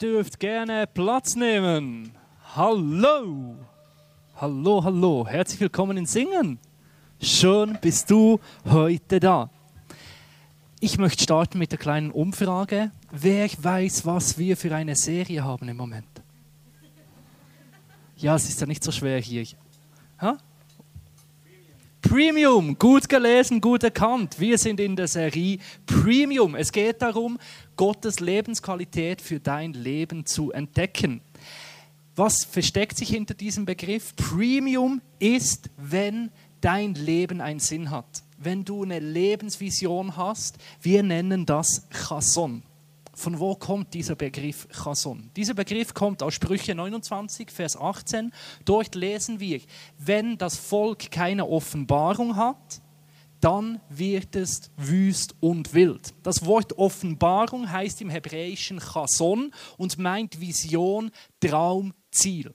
dürft gerne Platz nehmen. Hallo. Hallo, hallo. Herzlich willkommen in Singen. Schön bist du heute da. Ich möchte starten mit der kleinen Umfrage. Wer weiß, was wir für eine Serie haben im Moment? Ja, es ist ja nicht so schwer hier. Ha? Premium, gut gelesen, gut erkannt. Wir sind in der Serie Premium. Es geht darum, Gottes Lebensqualität für dein Leben zu entdecken. Was versteckt sich hinter diesem Begriff? Premium ist, wenn dein Leben einen Sinn hat. Wenn du eine Lebensvision hast, wir nennen das Chason. Von wo kommt dieser Begriff Chason? Dieser Begriff kommt aus Sprüche 29, Vers 18. Dort lesen wir, wenn das Volk keine Offenbarung hat, dann wird es wüst und wild. Das Wort Offenbarung heißt im Hebräischen Chason und meint Vision, Traum, Ziel.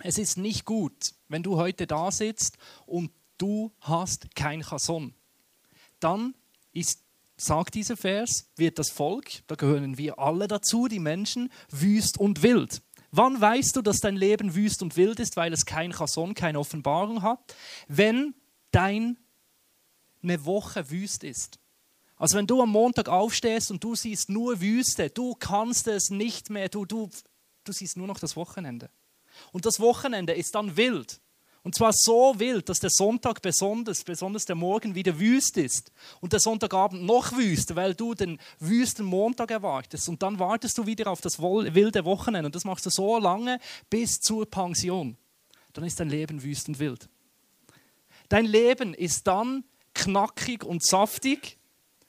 Es ist nicht gut, wenn du heute da sitzt und du hast kein Chason. Dann ist sagt dieser Vers, wird das Volk, da gehören wir alle dazu, die Menschen, wüst und wild. Wann weißt du, dass dein Leben wüst und wild ist, weil es kein Chason, keine Offenbarung hat? Wenn deine Woche wüst ist. Also wenn du am Montag aufstehst und du siehst nur Wüste, du kannst es nicht mehr, du, du, du siehst nur noch das Wochenende. Und das Wochenende ist dann wild. Und zwar so wild, dass der Sonntag besonders, besonders der Morgen wieder wüst ist. Und der Sonntagabend noch wüst, weil du den wüsten Montag erwartest. Und dann wartest du wieder auf das wilde Wochenende. Und das machst du so lange bis zur Pension. Dann ist dein Leben wüst und wild. Dein Leben ist dann knackig und saftig,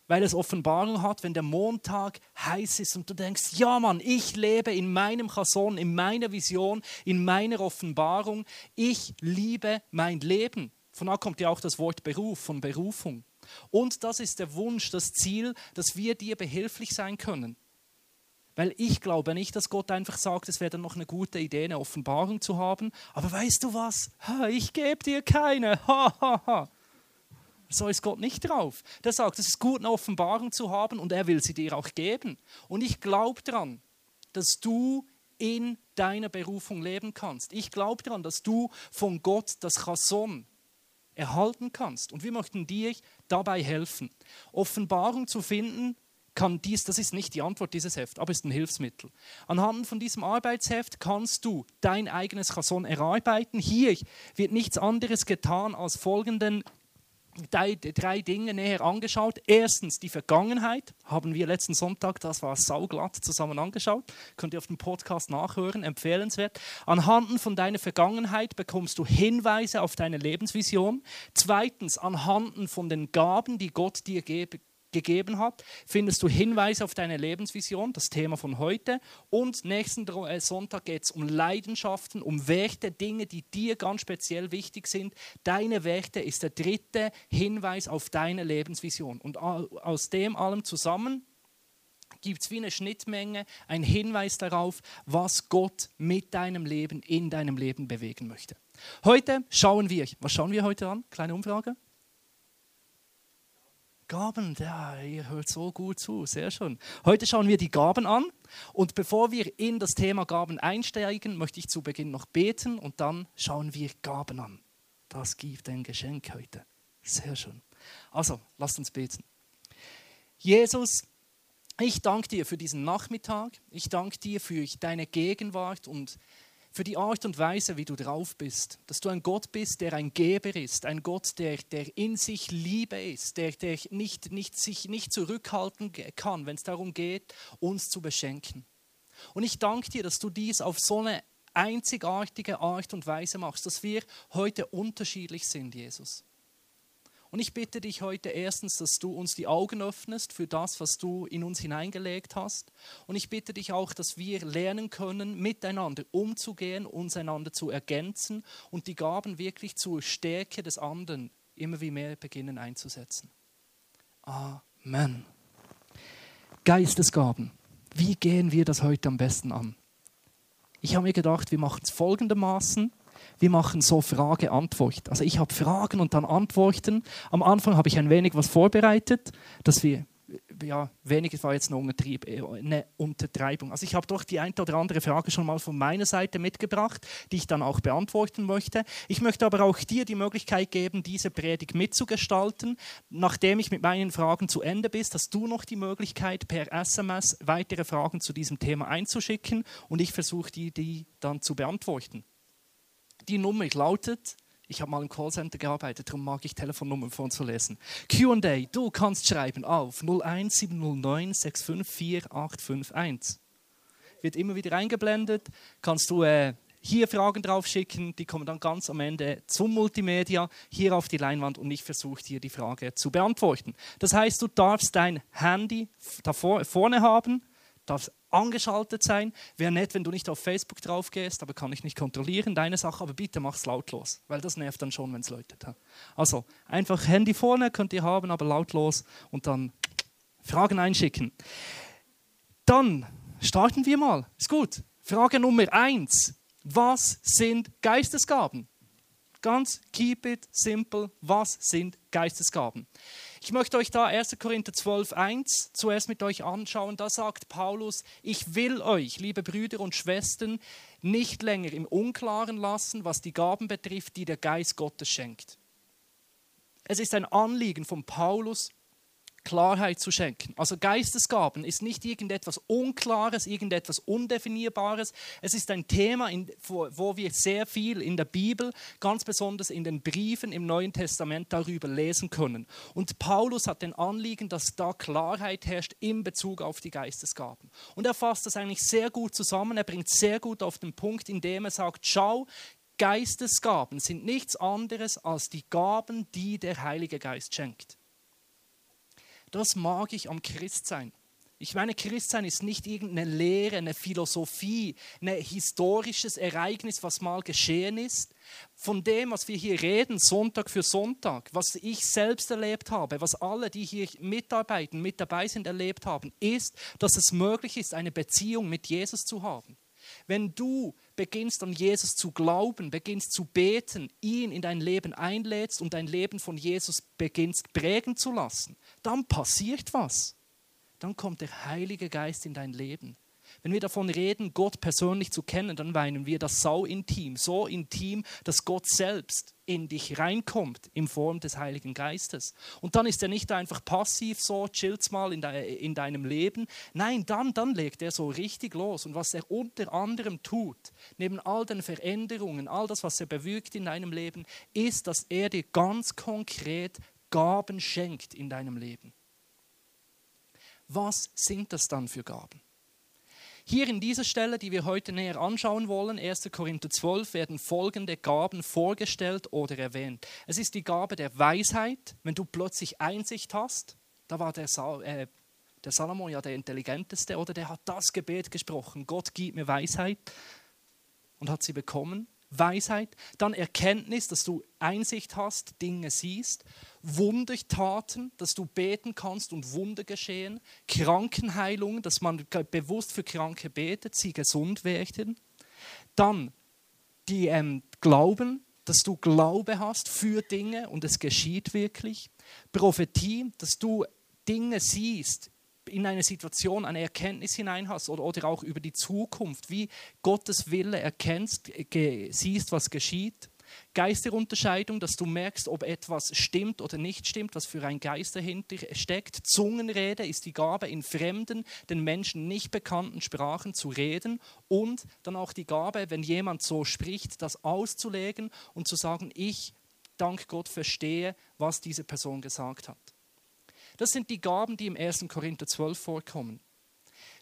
weil es Offenbarung hat, wenn der Montag heiß ist und du denkst, ja Mann, ich lebe in meinem Chason, in meiner Vision, in meiner Offenbarung. Ich liebe mein Leben. Von da kommt ja auch das Wort Beruf, von Berufung. Und das ist der Wunsch, das Ziel, dass wir dir behilflich sein können. Weil ich glaube nicht, dass Gott einfach sagt, es wäre dann noch eine gute Idee, eine Offenbarung zu haben. Aber weißt du was? Ich gebe dir keine. Ha, ha, ha. So ist Gott nicht drauf. Der sagt, es ist gut, eine Offenbarung zu haben und er will sie dir auch geben. Und ich glaube daran, dass du in deiner Berufung leben kannst. Ich glaube daran, dass du von Gott das Chason erhalten kannst. Und wir möchten dir dabei helfen. Offenbarung zu finden, kann dies, das ist nicht die Antwort dieses Heft, aber ist ein Hilfsmittel. Anhand von diesem Arbeitsheft kannst du dein eigenes Chason erarbeiten. Hier wird nichts anderes getan als folgenden drei, Dinge näher angeschaut. Erstens die Vergangenheit, haben wir letzten Sonntag, das war sauglatt, zusammen angeschaut. Könnt ihr auf dem Podcast nachhören, empfehlenswert. Anhand von deiner Vergangenheit bekommst du Hinweise auf deine Lebensvision. Zweitens, anhand von den Gaben, die Gott dir gibt gegeben hat, findest du Hinweise auf deine Lebensvision, das Thema von heute. Und nächsten äh, Sonntag geht es um Leidenschaften, um Werte, Dinge, die dir ganz speziell wichtig sind. Deine Werte ist der dritte Hinweis auf deine Lebensvision. Und aus dem allem zusammen gibt es wie eine Schnittmenge, ein Hinweis darauf, was Gott mit deinem Leben, in deinem Leben bewegen möchte. Heute schauen wir, was schauen wir heute an? Kleine Umfrage. Gaben, ja, ihr hört so gut zu, sehr schön. Heute schauen wir die Gaben an und bevor wir in das Thema Gaben einsteigen, möchte ich zu Beginn noch beten und dann schauen wir Gaben an. Das gibt ein Geschenk heute. Sehr schön. Also, lasst uns beten. Jesus, ich danke dir für diesen Nachmittag. Ich danke dir für deine Gegenwart und für die Art und Weise, wie du drauf bist. Dass du ein Gott bist, der ein Geber ist, ein Gott, der, der in sich Liebe ist, der, der nicht, nicht, sich nicht zurückhalten kann, wenn es darum geht, uns zu beschenken. Und ich danke dir, dass du dies auf so eine einzigartige Art und Weise machst, dass wir heute unterschiedlich sind, Jesus. Und ich bitte dich heute erstens, dass du uns die Augen öffnest für das, was du in uns hineingelegt hast. Und ich bitte dich auch, dass wir lernen können, miteinander umzugehen, uns einander zu ergänzen und die Gaben wirklich zur Stärke des anderen immer wie mehr beginnen einzusetzen. Amen. Geistesgaben. Wie gehen wir das heute am besten an? Ich habe mir gedacht, wir machen es folgendermaßen wir machen so Frage-Antwort. Also ich habe Fragen und dann Antworten. Am Anfang habe ich ein wenig was vorbereitet, dass wir ja, weniger war jetzt eine, äh, eine Untertreibung. Also ich habe doch die eine oder andere Frage schon mal von meiner Seite mitgebracht, die ich dann auch beantworten möchte. Ich möchte aber auch dir die Möglichkeit geben, diese Predigt mitzugestalten. Nachdem ich mit meinen Fragen zu Ende bin, hast du noch die Möglichkeit, per SMS weitere Fragen zu diesem Thema einzuschicken und ich versuche die, die dann zu beantworten. Die Nummer lautet ich habe mal im Callcenter gearbeitet, darum mag ich Telefonnummern vorzulesen. QA, du kannst schreiben auf 01709 654 851. Wird immer wieder eingeblendet. Kannst du äh, hier Fragen drauf schicken, die kommen dann ganz am Ende zum Multimedia hier auf die Leinwand und ich versuche dir die Frage zu beantworten. Das heißt, du darfst dein Handy da vorne haben, darfst angeschaltet sein. Wäre nett, wenn du nicht auf Facebook drauf gehst, aber kann ich nicht kontrollieren, deine Sache, aber bitte mach es lautlos, weil das nervt dann schon, wenn es läutet. Also einfach Handy vorne könnt ihr haben, aber lautlos und dann Fragen einschicken. Dann starten wir mal. Ist gut. Frage Nummer eins. Was sind Geistesgaben? Ganz keep it simple. Was sind Geistesgaben? Ich möchte euch da 1. Korinther 12, 1 zuerst mit euch anschauen. Da sagt Paulus, ich will euch, liebe Brüder und Schwestern, nicht länger im Unklaren lassen, was die Gaben betrifft, die der Geist Gottes schenkt. Es ist ein Anliegen von Paulus, Klarheit zu schenken. Also Geistesgaben ist nicht irgendetwas Unklares, irgendetwas Undefinierbares. Es ist ein Thema, wo wir sehr viel in der Bibel, ganz besonders in den Briefen im Neuen Testament darüber lesen können. Und Paulus hat den Anliegen, dass da Klarheit herrscht in Bezug auf die Geistesgaben. Und er fasst das eigentlich sehr gut zusammen. Er bringt sehr gut auf den Punkt, indem er sagt, schau, Geistesgaben sind nichts anderes als die Gaben, die der Heilige Geist schenkt. Das mag ich am Christsein. Ich meine, Christsein ist nicht irgendeine Lehre, eine Philosophie, ein historisches Ereignis, was mal geschehen ist. Von dem, was wir hier reden, Sonntag für Sonntag, was ich selbst erlebt habe, was alle, die hier mitarbeiten, mit dabei sind, erlebt haben, ist, dass es möglich ist, eine Beziehung mit Jesus zu haben. Wenn du beginnst an Jesus zu glauben, beginnst zu beten, ihn in dein Leben einlädst und dein Leben von Jesus beginnst prägen zu lassen, dann passiert was. Dann kommt der Heilige Geist in dein Leben. Wenn wir davon reden, Gott persönlich zu kennen, dann weinen wir das sau intim, so intim, dass Gott selbst in dich reinkommt in Form des Heiligen Geistes. Und dann ist er nicht einfach passiv so, chillt mal in, de, in deinem Leben. Nein, dann, dann legt er so richtig los. Und was er unter anderem tut, neben all den Veränderungen, all das, was er bewirkt in deinem Leben, ist, dass er dir ganz konkret Gaben schenkt in deinem Leben. Was sind das dann für Gaben? Hier in dieser Stelle, die wir heute näher anschauen wollen, 1. Korinther 12, werden folgende Gaben vorgestellt oder erwähnt. Es ist die Gabe der Weisheit, wenn du plötzlich Einsicht hast. Da war der, Sa äh, der Salomo ja der intelligenteste, oder der hat das Gebet gesprochen. Gott gib mir Weisheit und hat sie bekommen. Weisheit, dann Erkenntnis, dass du Einsicht hast, Dinge siehst, Wundertaten, dass du beten kannst und Wunder geschehen, Krankenheilung, dass man bewusst für Kranke betet, sie gesund werden, dann die ähm, Glauben, dass du Glaube hast für Dinge und es geschieht wirklich, Prophetie, dass du Dinge siehst, in eine Situation eine Erkenntnis hinein hast oder, oder auch über die Zukunft, wie Gottes Wille erkennst, siehst, was geschieht. Geisterunterscheidung, dass du merkst, ob etwas stimmt oder nicht stimmt, was für ein Geist dahinter steckt. Zungenrede ist die Gabe, in fremden, den Menschen nicht bekannten Sprachen zu reden. Und dann auch die Gabe, wenn jemand so spricht, das auszulegen und zu sagen, ich, dank Gott, verstehe, was diese Person gesagt hat. Das sind die Gaben, die im 1. Korinther 12 vorkommen.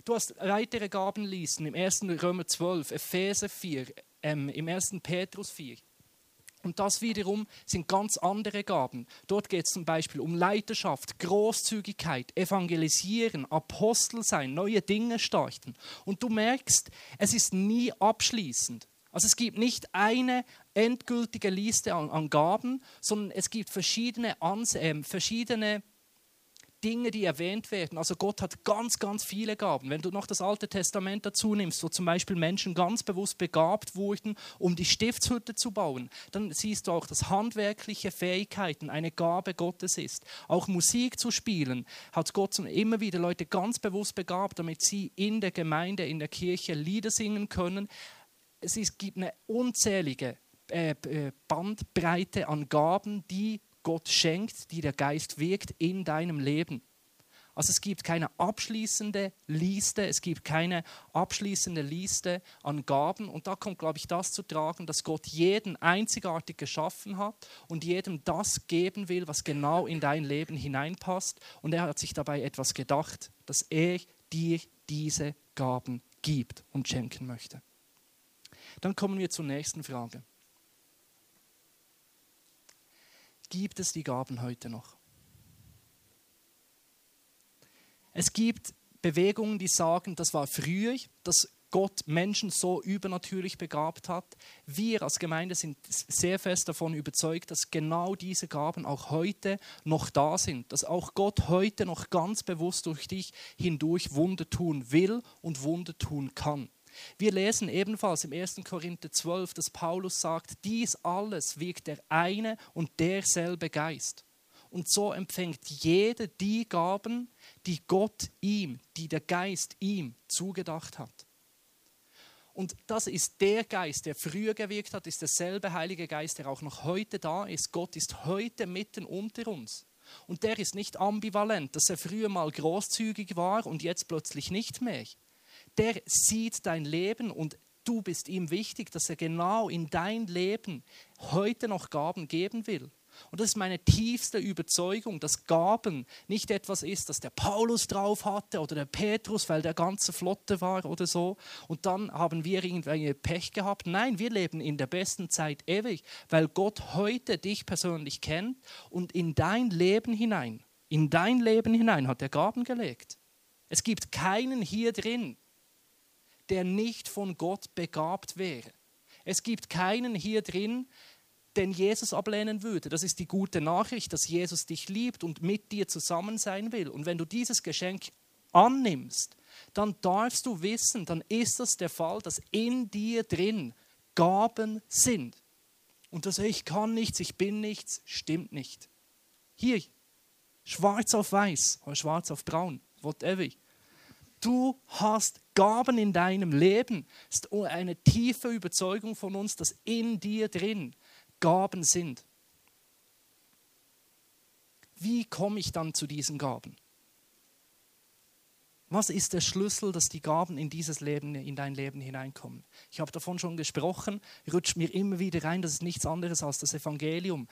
Du hast weitere Gaben lesen im 1. Römer 12, Epheser 4, ähm, im 1. Petrus 4. Und das wiederum sind ganz andere Gaben. Dort geht es zum Beispiel um Leiterschaft, Großzügigkeit, Evangelisieren, Apostel sein, neue Dinge starten. Und du merkst, es ist nie abschließend. Also es gibt nicht eine endgültige Liste an, an Gaben, sondern es gibt verschiedene, Ans äh, verschiedene Dinge, die erwähnt werden. Also Gott hat ganz, ganz viele Gaben. Wenn du noch das Alte Testament dazu nimmst, wo zum Beispiel Menschen ganz bewusst begabt wurden, um die Stiftshütte zu bauen, dann siehst du auch, dass handwerkliche Fähigkeiten eine Gabe Gottes ist. Auch Musik zu spielen hat Gott immer wieder Leute ganz bewusst begabt, damit sie in der Gemeinde, in der Kirche Lieder singen können. Es gibt eine unzählige äh, äh, Bandbreite an Gaben, die Gott schenkt, die der Geist wirkt in deinem Leben. Also es gibt keine abschließende Liste, es gibt keine abschließende Liste an Gaben. Und da kommt, glaube ich, das zu tragen, dass Gott jeden einzigartig geschaffen hat und jedem das geben will, was genau in dein Leben hineinpasst. Und er hat sich dabei etwas gedacht, dass er dir diese Gaben gibt und schenken möchte. Dann kommen wir zur nächsten Frage. Gibt es die Gaben heute noch. Es gibt Bewegungen, die sagen, das war früher, dass Gott Menschen so übernatürlich begabt hat. Wir als Gemeinde sind sehr fest davon überzeugt, dass genau diese Gaben auch heute noch da sind, dass auch Gott heute noch ganz bewusst durch dich hindurch Wunder tun will und Wunder tun kann. Wir lesen ebenfalls im 1. Korinther 12, dass Paulus sagt, dies alles wirkt der eine und derselbe Geist. Und so empfängt jeder die Gaben, die Gott ihm, die der Geist ihm zugedacht hat. Und das ist der Geist, der früher gewirkt hat, ist derselbe Heilige Geist, der auch noch heute da ist. Gott ist heute mitten unter uns. Und der ist nicht ambivalent, dass er früher mal großzügig war und jetzt plötzlich nicht mehr der sieht dein Leben und du bist ihm wichtig, dass er genau in dein Leben heute noch Gaben geben will. Und das ist meine tiefste Überzeugung, dass Gaben nicht etwas ist, das der Paulus drauf hatte oder der Petrus, weil der ganze Flotte war oder so. Und dann haben wir irgendwie Pech gehabt. Nein, wir leben in der besten Zeit ewig, weil Gott heute dich persönlich kennt und in dein Leben hinein, in dein Leben hinein hat er Gaben gelegt. Es gibt keinen hier drin, der nicht von Gott begabt wäre. Es gibt keinen hier drin, den Jesus ablehnen würde. Das ist die gute Nachricht, dass Jesus dich liebt und mit dir zusammen sein will. Und wenn du dieses Geschenk annimmst, dann darfst du wissen, dann ist das der Fall, dass in dir drin Gaben sind. Und das ich kann nichts, ich bin nichts, stimmt nicht. Hier, schwarz auf weiß oder schwarz auf braun, whatever. Du hast Gaben in deinem Leben. Es ist eine tiefe Überzeugung von uns, dass in dir drin Gaben sind. Wie komme ich dann zu diesen Gaben? Was ist der Schlüssel, dass die Gaben in dieses Leben, in dein Leben hineinkommen? Ich habe davon schon gesprochen, rutscht mir immer wieder rein, das ist nichts anderes als das Evangelium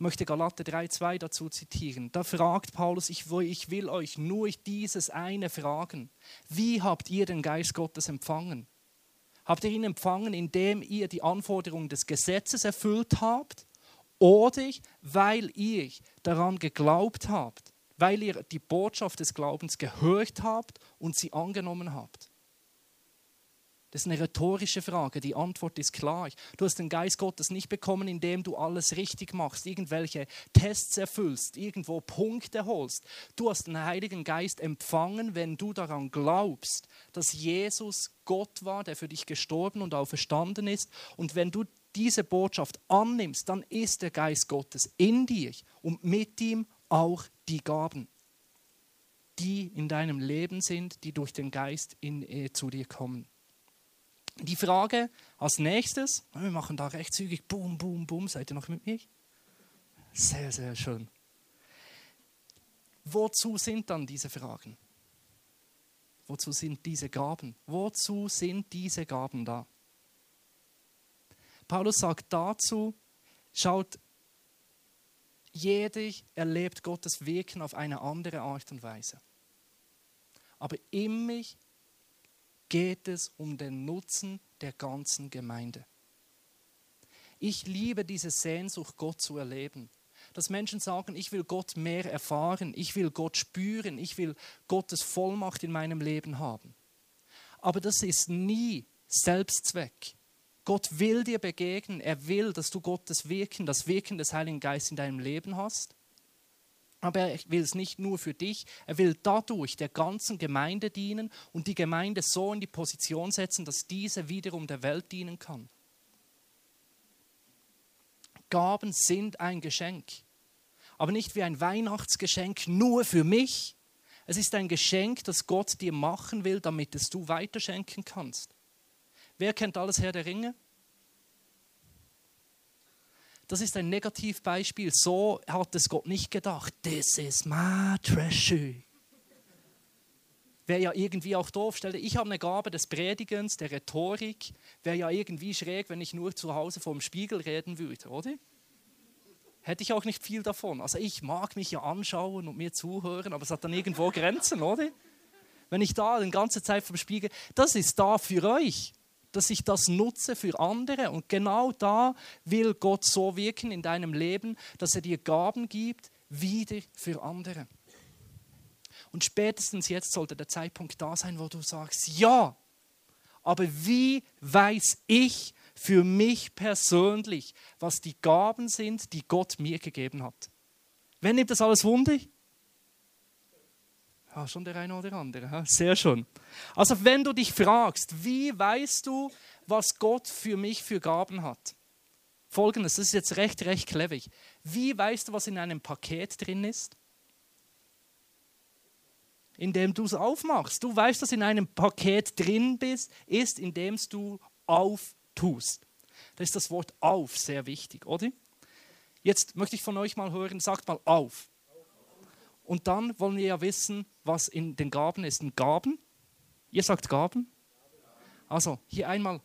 möchte Galater 3,2 dazu zitieren. Da fragt Paulus, ich, ich will euch nur dieses eine fragen. Wie habt ihr den Geist Gottes empfangen? Habt ihr ihn empfangen, indem ihr die Anforderungen des Gesetzes erfüllt habt? Oder weil ihr daran geglaubt habt, weil ihr die Botschaft des Glaubens gehört habt und sie angenommen habt? Das ist eine rhetorische Frage. Die Antwort ist klar. Du hast den Geist Gottes nicht bekommen, indem du alles richtig machst, irgendwelche Tests erfüllst, irgendwo Punkte holst. Du hast den Heiligen Geist empfangen, wenn du daran glaubst, dass Jesus Gott war, der für dich gestorben und auferstanden ist. Und wenn du diese Botschaft annimmst, dann ist der Geist Gottes in dir und mit ihm auch die Gaben, die in deinem Leben sind, die durch den Geist in, äh, zu dir kommen. Die Frage als nächstes, wir machen da recht zügig, boom, boom, boom, seid ihr noch mit mir? Sehr, sehr schön. Wozu sind dann diese Fragen? Wozu sind diese Gaben? Wozu sind diese Gaben da? Paulus sagt dazu, schaut, jeder erlebt Gottes Wirken auf eine andere Art und Weise. Aber immer geht es um den Nutzen der ganzen Gemeinde. Ich liebe diese Sehnsucht, Gott zu erleben. Dass Menschen sagen, ich will Gott mehr erfahren, ich will Gott spüren, ich will Gottes Vollmacht in meinem Leben haben. Aber das ist nie Selbstzweck. Gott will dir begegnen, er will, dass du Gottes Wirken, das Wirken des Heiligen Geistes in deinem Leben hast. Aber er will es nicht nur für dich, er will dadurch der ganzen Gemeinde dienen und die Gemeinde so in die Position setzen, dass diese wiederum der Welt dienen kann. Gaben sind ein Geschenk, aber nicht wie ein Weihnachtsgeschenk nur für mich. Es ist ein Geschenk, das Gott dir machen will, damit es du weiterschenken kannst. Wer kennt alles Herr der Ringe? Das ist ein Negativbeispiel. So hat es Gott nicht gedacht. This is my treasure. Wäre ja irgendwie auch doof. Stell ich habe eine Gabe des Predigens, der Rhetorik. Wäre ja irgendwie schräg, wenn ich nur zu Hause vor dem Spiegel reden würde, oder? Hätte ich auch nicht viel davon. Also ich mag mich ja anschauen und mir zuhören, aber es hat dann irgendwo Grenzen, oder? Wenn ich da die ganze Zeit vom Spiegel, das ist da für euch dass ich das nutze für andere. Und genau da will Gott so wirken in deinem Leben, dass er dir Gaben gibt, wieder für andere. Und spätestens jetzt sollte der Zeitpunkt da sein, wo du sagst, ja, aber wie weiß ich für mich persönlich, was die Gaben sind, die Gott mir gegeben hat? Wer nimmt das alles Wunder? Ja, schon der eine oder andere. Sehr schön. Also wenn du dich fragst, wie weißt du, was Gott für mich für Gaben hat? Folgendes, das ist jetzt recht, recht clever. Wie weißt du, was in einem Paket drin ist? Indem du es aufmachst. Du weißt, dass in einem Paket drin bist, ist, indem du auftust. Da ist das Wort auf sehr wichtig, oder? Jetzt möchte ich von euch mal hören, sagt mal auf. Und dann wollen wir ja wissen, was in den Gaben ist. Ein Gaben? Ihr sagt Gaben? Also, hier einmal.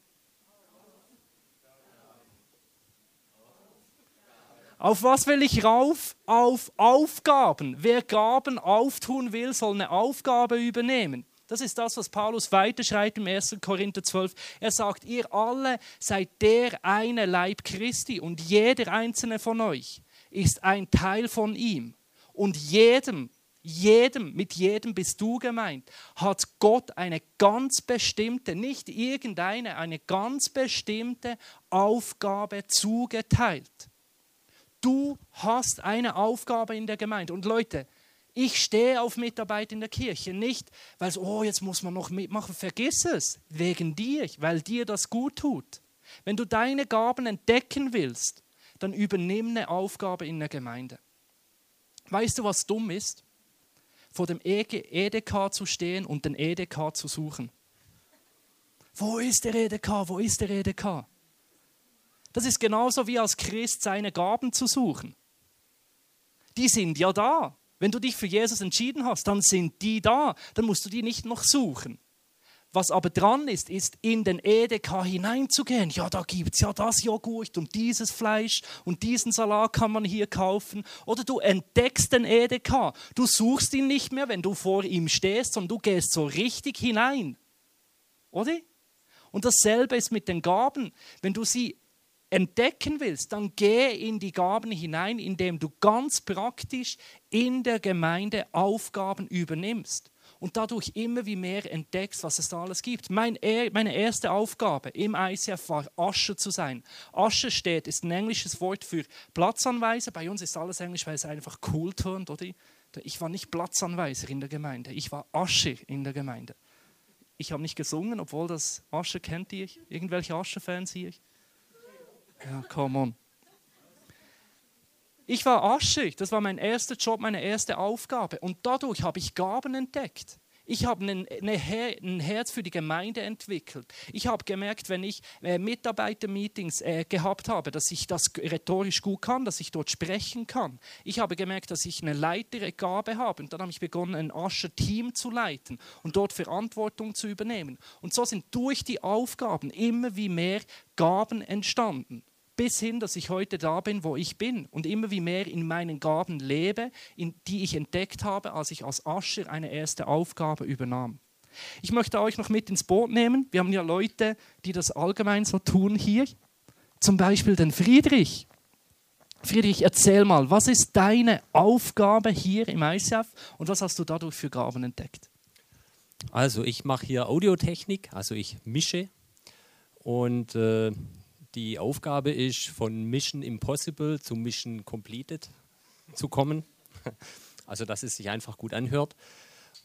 Auf was will ich rauf? Auf Aufgaben. Wer Gaben auftun will, soll eine Aufgabe übernehmen. Das ist das, was Paulus weiterschreibt im 1. Korinther 12. Er sagt, ihr alle seid der eine Leib Christi und jeder einzelne von euch ist ein Teil von ihm. Und jedem, jedem, mit jedem bist du gemeint, hat Gott eine ganz bestimmte, nicht irgendeine, eine ganz bestimmte Aufgabe zugeteilt. Du hast eine Aufgabe in der Gemeinde. Und Leute, ich stehe auf Mitarbeit in der Kirche, nicht weil es, oh, jetzt muss man noch mitmachen, vergiss es, wegen dir, weil dir das gut tut. Wenn du deine Gaben entdecken willst, dann übernimm eine Aufgabe in der Gemeinde. Weißt du, was dumm ist? Vor dem EDK zu stehen und den EDK zu suchen. Wo ist der EDK? Wo ist der EDK? Das ist genauso wie als Christ seine Gaben zu suchen. Die sind ja da. Wenn du dich für Jesus entschieden hast, dann sind die da. Dann musst du die nicht noch suchen. Was aber dran ist, ist in den Edeka hineinzugehen. Ja, da gibt es ja das Joghurt und dieses Fleisch und diesen Salat kann man hier kaufen. Oder du entdeckst den Edeka. Du suchst ihn nicht mehr, wenn du vor ihm stehst, sondern du gehst so richtig hinein. Oder? Und dasselbe ist mit den Gaben. Wenn du sie entdecken willst, dann geh in die Gaben hinein, indem du ganz praktisch in der Gemeinde Aufgaben übernimmst und dadurch immer wie mehr entdeckst, was es da alles gibt. Mein, meine erste Aufgabe im ICF war, Asche zu sein. Asche steht, ist ein englisches Wort für Platzanweiser. Bei uns ist alles Englisch, weil es einfach cool tönt, oder? Ich war nicht Platzanweiser in der Gemeinde, ich war Asche in der Gemeinde. Ich habe nicht gesungen, obwohl das Asche kennt ihr. Irgendwelche Asche-Fans hier? Ja, come on. Ich war aschig, das war mein erster Job, meine erste Aufgabe. Und dadurch habe ich Gaben entdeckt. Ich habe ein, Herz für die Gemeinde entwickelt. Ich habe gemerkt, wenn ich äh, Mitarbeitermeetings äh, gehabt habe, dass ich das rhetorisch gut kann, dass ich dort sprechen kann. Ich habe gemerkt, dass ich eine Leitergabe habe. Und dann habe ich begonnen, ein Ascher-Team zu leiten und dort Verantwortung zu übernehmen. Und so sind durch die Aufgaben immer wie mehr Gaben entstanden bis hin, dass ich heute da bin, wo ich bin und immer wie mehr in meinen Gaben lebe, in die ich entdeckt habe, als ich als Ascher eine erste Aufgabe übernahm. Ich möchte euch noch mit ins Boot nehmen. Wir haben ja Leute, die das allgemein so tun hier. Zum Beispiel den Friedrich. Friedrich, erzähl mal, was ist deine Aufgabe hier im ICF und was hast du dadurch für Gaben entdeckt? Also ich mache hier Audiotechnik, also ich mische und äh, die Aufgabe ist, von Mission Impossible zu Mission Completed zu kommen. Also, dass es sich einfach gut anhört.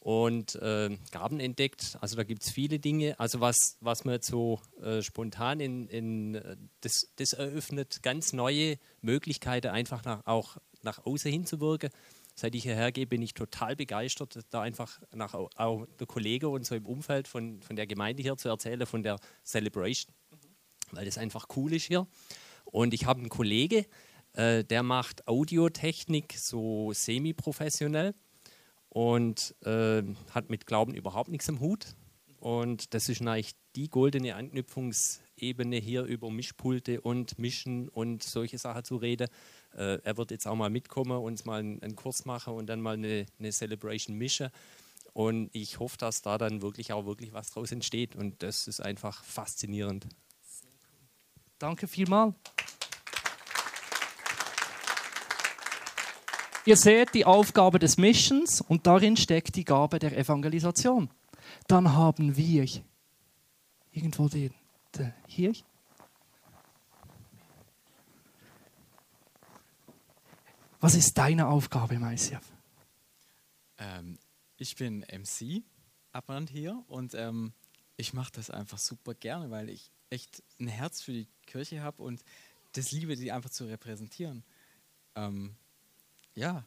Und äh, Gaben entdeckt, also da gibt es viele Dinge. Also, was, was man jetzt so äh, spontan in, in äh, das, das eröffnet, ganz neue Möglichkeiten, einfach nach, auch nach außen hinzuwirken. Seit ich hierher gehe, bin ich total begeistert, da einfach nach auch der Kollege und so im Umfeld von, von der Gemeinde hier zu erzählen, von der Celebration, weil das einfach cool ist hier. Und ich habe einen Kollege, äh, der macht Audiotechnik so semi-professionell und äh, hat mit Glauben überhaupt nichts am Hut. Und das ist eigentlich die goldene Anknüpfungsebene hier über Mischpulte und Mischen und solche Sachen zu reden. Äh, er wird jetzt auch mal mitkommen, uns mal einen, einen Kurs machen und dann mal eine, eine Celebration mischen. Und ich hoffe, dass da dann wirklich auch wirklich was draus entsteht. Und das ist einfach faszinierend. Danke vielmals. Ihr seht die Aufgabe des Missions und darin steckt die Gabe der Evangelisation. Dann haben wir irgendwo den, den hier. Was ist deine Aufgabe, Maisiaf? Ähm, ich bin MC Abrand hier und ähm, ich mache das einfach super gerne, weil ich echt ein Herz für die Kirche habe und das liebe, die einfach zu repräsentieren. Ähm, ja.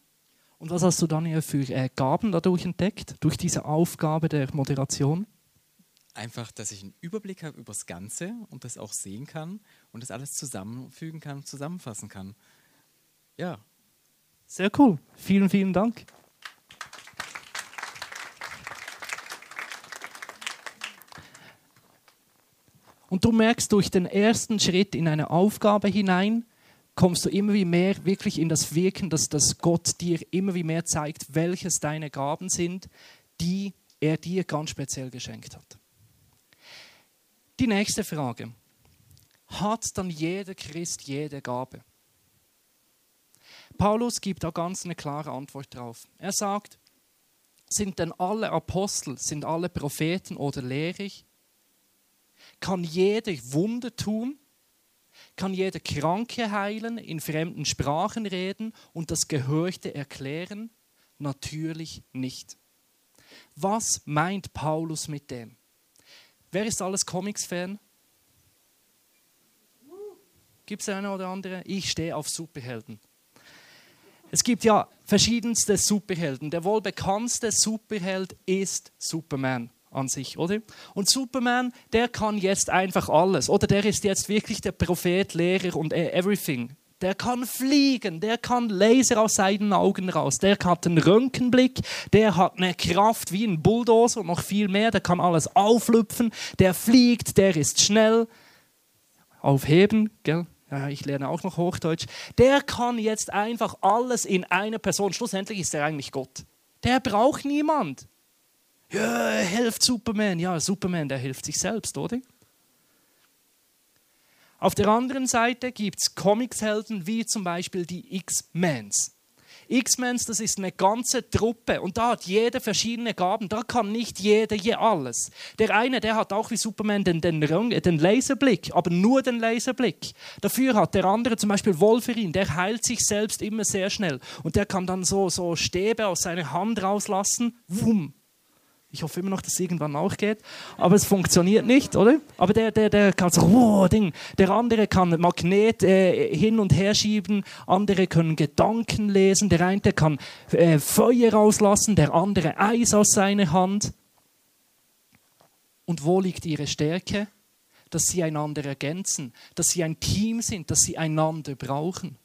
Und was hast du dann hier für äh, Gaben dadurch entdeckt, durch diese Aufgabe der Moderation? Einfach, dass ich einen Überblick habe über das Ganze und das auch sehen kann und das alles zusammenfügen kann, zusammenfassen kann. Ja. Sehr cool. Vielen, vielen Dank. Und du merkst durch den ersten Schritt in eine Aufgabe hinein, kommst du immer wie mehr wirklich in das Wirken, dass, dass Gott dir immer wie mehr zeigt, welches deine Gaben sind, die er dir ganz speziell geschenkt hat. Die nächste Frage. Hat dann jeder Christ jede Gabe? Paulus gibt da ganz eine klare Antwort drauf. Er sagt, sind denn alle Apostel, sind alle Propheten oder Lehrer? Kann jeder Wunder tun? Kann jeder Kranke heilen, in fremden Sprachen reden und das Gehörte erklären? Natürlich nicht. Was meint Paulus mit dem? Wer ist alles Comics-Fan? Gibt es eine oder andere? Ich stehe auf Superhelden. Es gibt ja verschiedenste Superhelden. Der wohl bekannteste Superheld ist Superman an sich, oder? Und Superman, der kann jetzt einfach alles, oder? Der ist jetzt wirklich der Prophet, Lehrer und e- everything. Der kann fliegen, der kann Laser aus seinen Augen raus, der hat einen Röntgenblick, der hat eine Kraft wie ein Bulldozer und noch viel mehr, der kann alles auflüpfen, der fliegt, der ist schnell. Aufheben, gell? Ja, ich lerne auch noch Hochdeutsch. Der kann jetzt einfach alles in einer Person. Schlussendlich ist er eigentlich Gott. Der braucht niemand ja, hilft Superman. Ja, Superman, der hilft sich selbst, oder? Auf der anderen Seite gibt es Comicshelden wie zum Beispiel die X-Mens. X-Mens, das ist eine ganze Truppe und da hat jeder verschiedene Gaben. Da kann nicht jeder je alles. Der eine, der hat auch wie Superman den, den, den Laserblick, aber nur den Laserblick. Dafür hat der andere zum Beispiel Wolverine, der heilt sich selbst immer sehr schnell und der kann dann so, so Stäbe aus seiner Hand rauslassen. Wumm, ich hoffe immer noch, dass es irgendwann auch geht. Aber es funktioniert nicht, oder? Aber der, der, der kann so, oh, Ding. Der andere kann Magnet äh, hin und her schieben. Andere können Gedanken lesen. Der eine kann äh, Feuer rauslassen. Der andere Eis aus seiner Hand. Und wo liegt ihre Stärke? Dass sie einander ergänzen. Dass sie ein Team sind. Dass sie einander brauchen.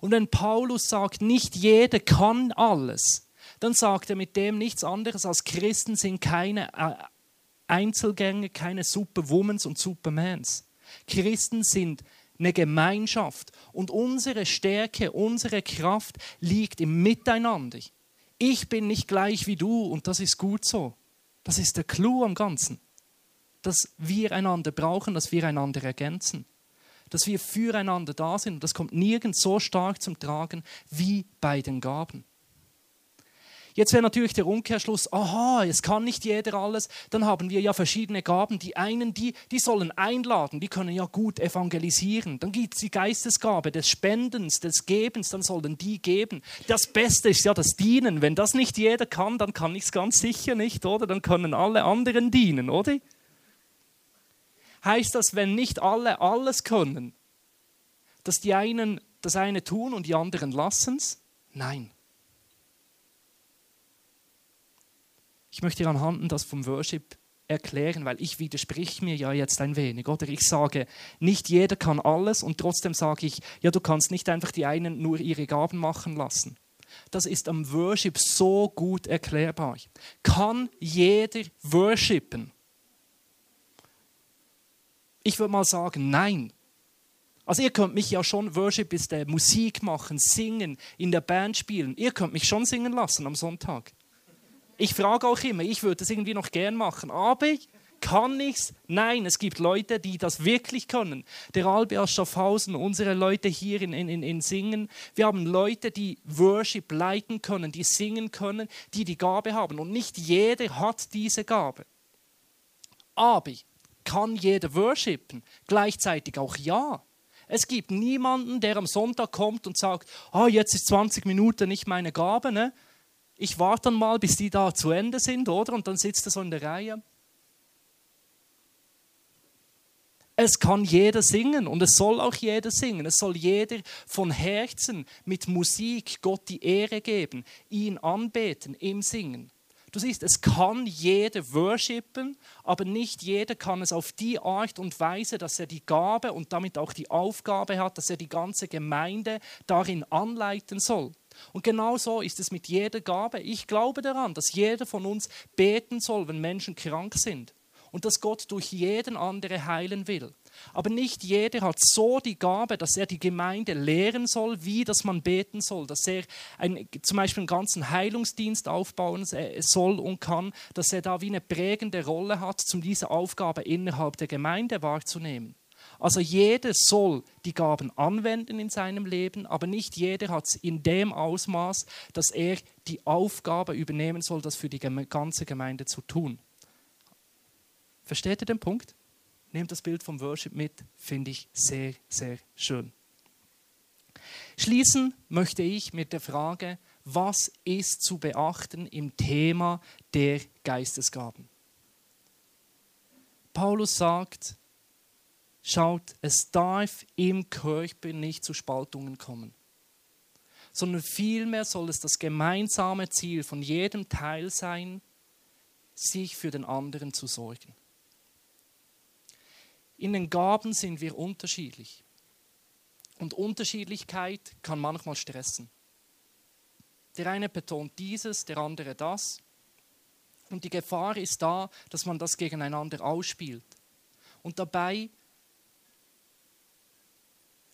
Und wenn Paulus sagt, nicht jeder kann alles, dann sagt er mit dem nichts anderes als Christen sind keine äh, Einzelgänger, keine Superwomans und Supermans. Christen sind eine Gemeinschaft und unsere Stärke, unsere Kraft liegt im Miteinander. Ich bin nicht gleich wie du und das ist gut so. Das ist der Clou am Ganzen. Dass wir einander brauchen, dass wir einander ergänzen. Dass wir füreinander da sind und das kommt nirgends so stark zum Tragen wie bei den Gaben. Jetzt wäre natürlich der Umkehrschluss, aha, es kann nicht jeder alles, dann haben wir ja verschiedene Gaben. Die einen, die, die sollen einladen, die können ja gut evangelisieren. Dann gibt es die Geistesgabe des Spendens, des Gebens, dann sollen die geben. Das Beste ist ja das Dienen. Wenn das nicht jeder kann, dann kann ich es ganz sicher nicht, oder? Dann können alle anderen dienen, oder? Heißt das, wenn nicht alle alles können, dass die einen das eine tun und die anderen lassen es? Nein. Ich möchte dir anhand das vom Worship erklären, weil ich widersprich mir ja jetzt ein wenig. Oder ich sage, nicht jeder kann alles und trotzdem sage ich, ja, du kannst nicht einfach die einen nur ihre Gaben machen lassen. Das ist am Worship so gut erklärbar. Kann jeder worshipen? Ich würde mal sagen, nein. Also ihr könnt mich ja schon, Worship ist der Musik machen, singen, in der Band spielen. Ihr könnt mich schon singen lassen am Sonntag. Ich frage auch immer, ich würde das irgendwie noch gern machen, aber kann ich's? Nein, es gibt Leute, die das wirklich können. Der Albi aus Schaffhausen, unsere Leute hier in, in, in Singen. Wir haben Leute, die Worship leiten können, die singen können, die die Gabe haben. Und nicht jeder hat diese Gabe. Aber kann jeder worshipen? Gleichzeitig auch ja. Es gibt niemanden, der am Sonntag kommt und sagt, oh, jetzt ist 20 Minuten nicht meine Gabe, ne? Ich warte dann mal, bis die da zu Ende sind, oder? Und dann sitzt er so in der Reihe. Es kann jeder singen und es soll auch jeder singen. Es soll jeder von Herzen mit Musik Gott die Ehre geben, ihn anbeten im Singen. Du siehst, es kann jeder worshipen, aber nicht jeder kann es auf die Art und Weise, dass er die Gabe und damit auch die Aufgabe hat, dass er die ganze Gemeinde darin anleiten soll. Und genau so ist es mit jeder Gabe. Ich glaube daran, dass jeder von uns beten soll, wenn Menschen krank sind. Und dass Gott durch jeden andere heilen will. Aber nicht jeder hat so die Gabe, dass er die Gemeinde lehren soll, wie dass man beten soll, dass er ein, zum Beispiel einen ganzen Heilungsdienst aufbauen soll und kann, dass er da wie eine prägende Rolle hat, um diese Aufgabe innerhalb der Gemeinde wahrzunehmen. Also jeder soll die Gaben anwenden in seinem Leben, aber nicht jeder hat es in dem Ausmaß, dass er die Aufgabe übernehmen soll, das für die ganze Gemeinde zu tun. Versteht ihr den Punkt? Nehmt das Bild vom Worship mit, finde ich sehr, sehr schön. Schließen möchte ich mit der Frage, was ist zu beachten im Thema der Geistesgaben? Paulus sagt, Schaut, es darf im Körper nicht zu Spaltungen kommen, sondern vielmehr soll es das gemeinsame Ziel von jedem Teil sein, sich für den anderen zu sorgen. In den Gaben sind wir unterschiedlich. Und Unterschiedlichkeit kann manchmal stressen. Der eine betont dieses, der andere das. Und die Gefahr ist da, dass man das gegeneinander ausspielt. Und dabei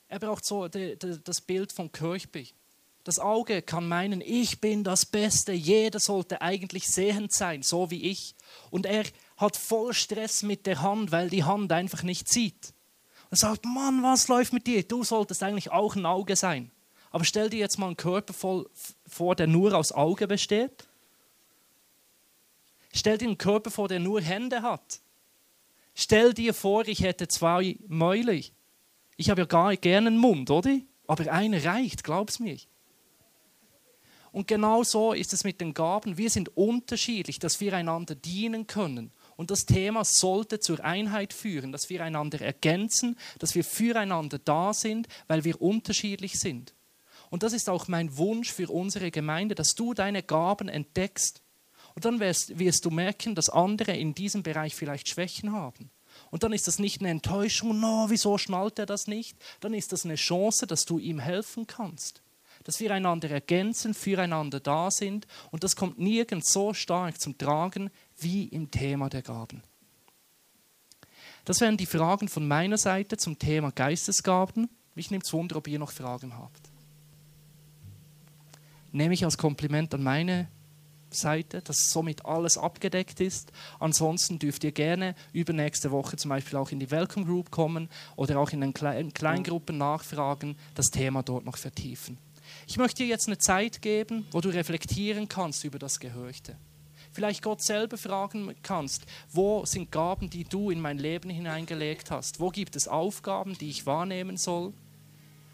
er braucht so das Bild vom Körper. Das Auge kann meinen, ich bin das Beste, jeder sollte eigentlich sehend sein, so wie ich. Und er hat voll Stress mit der Hand, weil die Hand einfach nicht sieht. Und sagt, Mann, was läuft mit dir? Du solltest eigentlich auch ein Auge sein. Aber stell dir jetzt mal einen Körper voll vor, der nur aus Auge besteht. Stell dir einen Körper vor, der nur Hände hat. Stell dir vor, ich hätte zwei Mäuler. Ich habe ja gar gerne einen Mund, oder? Aber einer reicht, glaub's mir. Und genau so ist es mit den Gaben. Wir sind unterschiedlich, dass wir einander dienen können. Und das Thema sollte zur Einheit führen, dass wir einander ergänzen, dass wir füreinander da sind, weil wir unterschiedlich sind. Und das ist auch mein Wunsch für unsere Gemeinde, dass du deine Gaben entdeckst. Und dann wirst, wirst du merken, dass andere in diesem Bereich vielleicht Schwächen haben. Und dann ist das nicht eine Enttäuschung, no, wieso schnallt er das nicht? Dann ist das eine Chance, dass du ihm helfen kannst. Dass wir einander ergänzen, füreinander da sind. Und das kommt nirgends so stark zum Tragen wie im Thema der Gaben. Das wären die Fragen von meiner Seite zum Thema Geistesgaben. Mich nimmt es Wunder, ob ihr noch Fragen habt. Nehme ich als Kompliment an meine Seite, dass somit alles abgedeckt ist. Ansonsten dürft ihr gerne übernächste Woche zum Beispiel auch in die Welcome Group kommen oder auch in den Kleingruppen nachfragen, das Thema dort noch vertiefen. Ich möchte dir jetzt eine Zeit geben, wo du reflektieren kannst über das Gehörte. Vielleicht Gott selber fragen kannst, wo sind Gaben, die du in mein Leben hineingelegt hast? Wo gibt es Aufgaben, die ich wahrnehmen soll?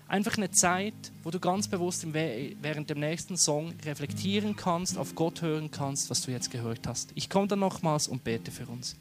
Einfach eine Zeit, wo du ganz bewusst während dem nächsten Song reflektieren kannst, auf Gott hören kannst, was du jetzt gehört hast. Ich komme dann nochmals und bete für uns.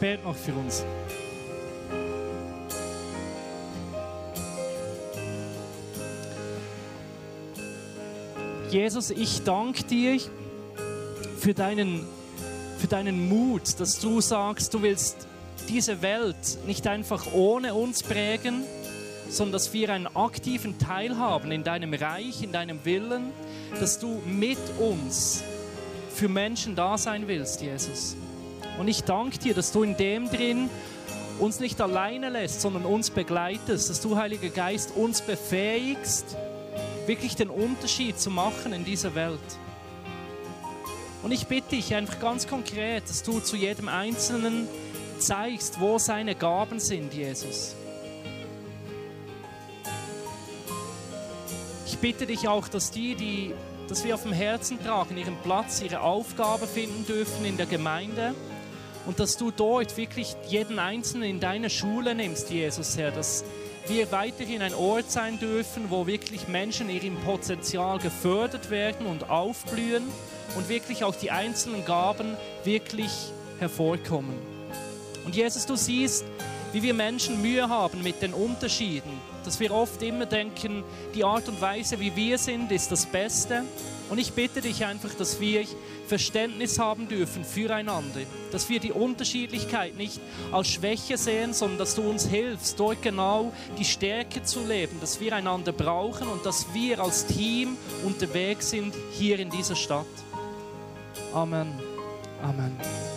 Bete noch für uns. Jesus, ich danke dir für deinen, für deinen Mut, dass du sagst, du willst diese Welt nicht einfach ohne uns prägen, sondern dass wir einen aktiven Teil haben in deinem Reich, in deinem Willen, dass du mit uns für Menschen da sein willst, Jesus. Und ich danke dir, dass du in dem drin uns nicht alleine lässt, sondern uns begleitest, dass du, Heiliger Geist, uns befähigst, wirklich den Unterschied zu machen in dieser Welt. Und ich bitte dich einfach ganz konkret, dass du zu jedem Einzelnen zeigst, wo seine Gaben sind, Jesus. Ich bitte dich auch, dass die, die dass wir auf dem Herzen tragen, ihren Platz, ihre Aufgabe finden dürfen in der Gemeinde und dass du dort wirklich jeden Einzelnen in deine Schule nimmst, Jesus Herr, dass wir weiterhin ein Ort sein dürfen, wo wirklich Menschen ihrem Potenzial gefördert werden und aufblühen und wirklich auch die einzelnen Gaben wirklich hervorkommen. Und Jesus, du siehst, wie wir Menschen Mühe haben mit den Unterschieden, dass wir oft immer denken, die Art und Weise, wie wir sind, ist das Beste. Und ich bitte dich einfach, dass wir Verständnis haben dürfen füreinander, dass wir die Unterschiedlichkeit nicht als Schwäche sehen, sondern dass du uns hilfst, dort genau die Stärke zu leben, dass wir einander brauchen und dass wir als Team unterwegs sind hier in dieser Stadt. Amen. Amen.